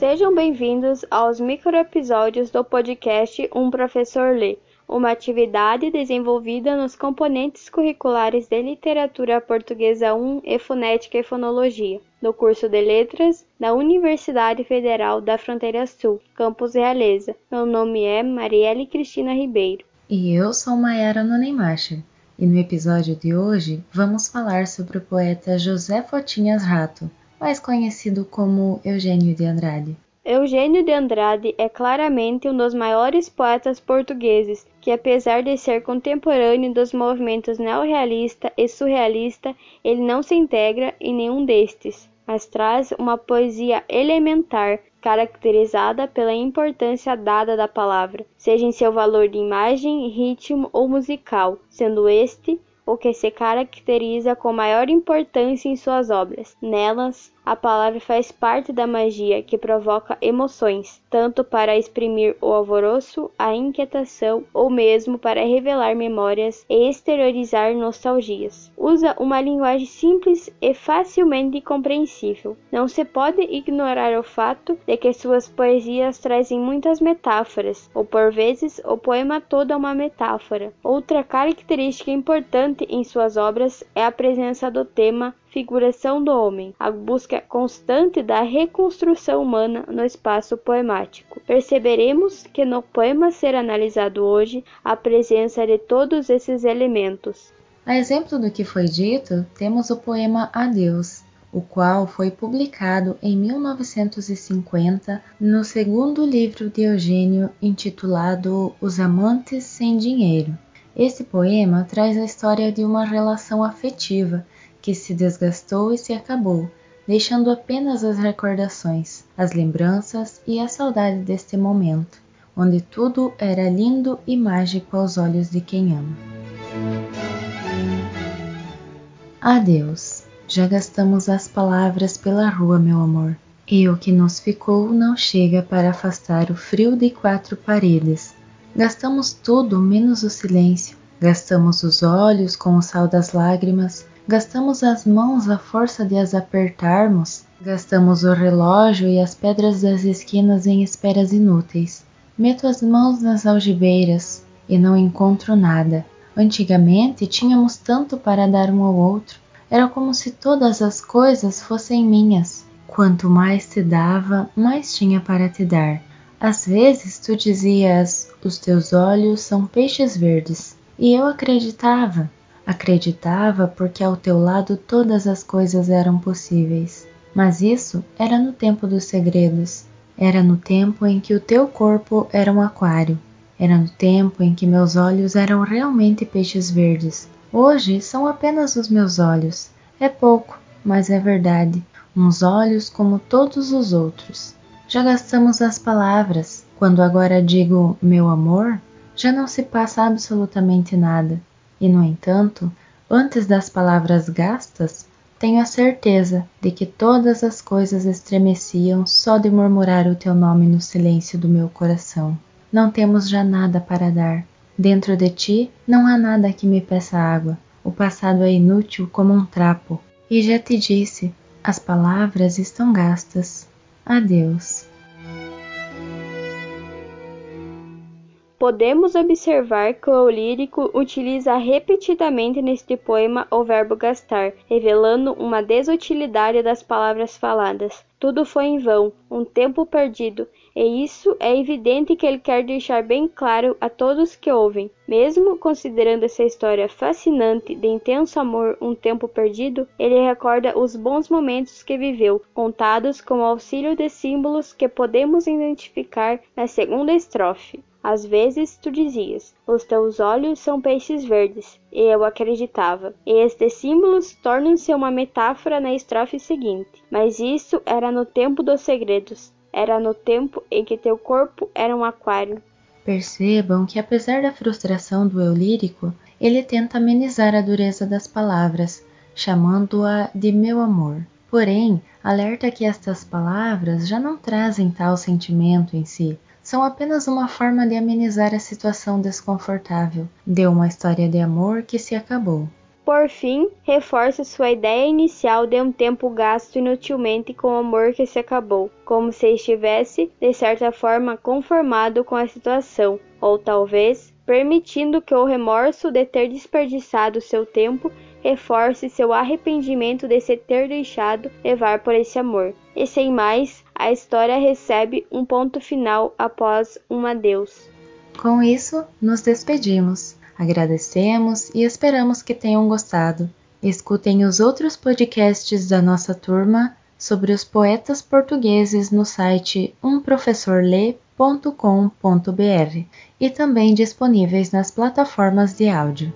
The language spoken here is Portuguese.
Sejam bem-vindos aos microepisódios do podcast Um Professor Lê, uma atividade desenvolvida nos componentes curriculares de Literatura Portuguesa 1 e Fonética e Fonologia, do curso de Letras da Universidade Federal da Fronteira Sul, Campus Realeza. Meu nome é Marielle Cristina Ribeiro. E eu sou Mayara Nonemacher. E no episódio de hoje vamos falar sobre o poeta José Fotinhas Rato, mais conhecido como Eugênio de Andrade. Eugênio de Andrade é claramente um dos maiores poetas portugueses, que apesar de ser contemporâneo dos movimentos neorrealista e surrealista, ele não se integra em nenhum destes, mas traz uma poesia elementar, caracterizada pela importância dada da palavra, seja em seu valor de imagem, ritmo ou musical, sendo este o que se caracteriza com maior importância em suas obras. Nelas, a palavra faz parte da magia que provoca emoções, tanto para exprimir o alvoroço, a inquietação ou mesmo para revelar memórias e exteriorizar nostalgias. Usa uma linguagem simples e facilmente compreensível. Não se pode ignorar o fato de que suas poesias trazem muitas metáforas, ou por vezes o poema todo é uma metáfora. Outra característica importante em suas obras é a presença do tema figuração do homem, a busca constante da reconstrução humana no espaço poemático. Perceberemos que no poema a ser analisado hoje a presença de todos esses elementos. A exemplo do que foi dito, temos o poema Adeus, o qual foi publicado em 1950 no segundo livro de Eugênio intitulado Os Amantes Sem Dinheiro. Esse poema traz a história de uma relação afetiva que se desgastou e se acabou, deixando apenas as recordações, as lembranças e a saudade deste momento, onde tudo era lindo e mágico aos olhos de quem ama. Adeus. Já gastamos as palavras pela rua, meu amor. E o que nos ficou não chega para afastar o frio de quatro paredes. Gastamos tudo menos o silêncio. Gastamos os olhos com o sal das lágrimas, Gastamos as mãos à força de as apertarmos, gastamos o relógio e as pedras das esquinas em esperas inúteis. Meto as mãos nas algibeiras e não encontro nada. Antigamente tínhamos tanto para dar um ao outro. Era como se todas as coisas fossem minhas. Quanto mais te dava, mais tinha para te dar. Às vezes tu dizias: Os teus olhos são peixes verdes. E eu acreditava. Acreditava porque ao teu lado todas as coisas eram possíveis. Mas isso era no tempo dos segredos. Era no tempo em que o teu corpo era um aquário. Era no tempo em que meus olhos eram realmente peixes verdes. Hoje são apenas os meus olhos. É pouco, mas é verdade. Uns olhos como todos os outros. Já gastamos as palavras. Quando agora digo meu amor, já não se passa absolutamente nada. E, no entanto, antes das palavras gastas, tenho a certeza de que todas as coisas estremeciam só de murmurar o teu nome no silêncio do meu coração. Não temos já nada para dar. Dentro de ti não há nada que me peça água. O passado é inútil como um trapo. E já te disse, as palavras estão gastas. Adeus. Podemos observar que o lírico utiliza repetidamente neste poema o verbo gastar, revelando uma desutilidade das palavras faladas. Tudo foi em vão, um tempo perdido, e isso é evidente que ele quer deixar bem claro a todos que ouvem. Mesmo considerando essa história fascinante de intenso amor, um tempo perdido, ele recorda os bons momentos que viveu, contados com o auxílio de símbolos que podemos identificar na segunda estrofe. Às vezes tu dizias: Os teus olhos são peixes verdes, e eu acreditava. E estes símbolos tornam-se uma metáfora na estrofe seguinte. Mas isso era no tempo dos segredos, era no tempo em que teu corpo era um aquário. Percebam que, apesar da frustração do eu lírico, ele tenta amenizar a dureza das palavras, chamando-a de meu amor. Porém, alerta que estas palavras já não trazem tal sentimento em si, são apenas uma forma de amenizar a situação desconfortável de uma história de amor que se acabou. Por fim, reforça sua ideia inicial de um tempo gasto inutilmente com amor que se acabou, como se estivesse, de certa forma, conformado com a situação, ou talvez permitindo que o remorso de ter desperdiçado seu tempo reforce seu arrependimento de se ter deixado levar por esse amor. E sem mais, a história recebe um ponto final após um adeus. Com isso, nos despedimos. Agradecemos e esperamos que tenham gostado. Escutem os outros podcasts da nossa turma sobre os poetas portugueses no site umprofessorlê.com.br e também disponíveis nas plataformas de áudio.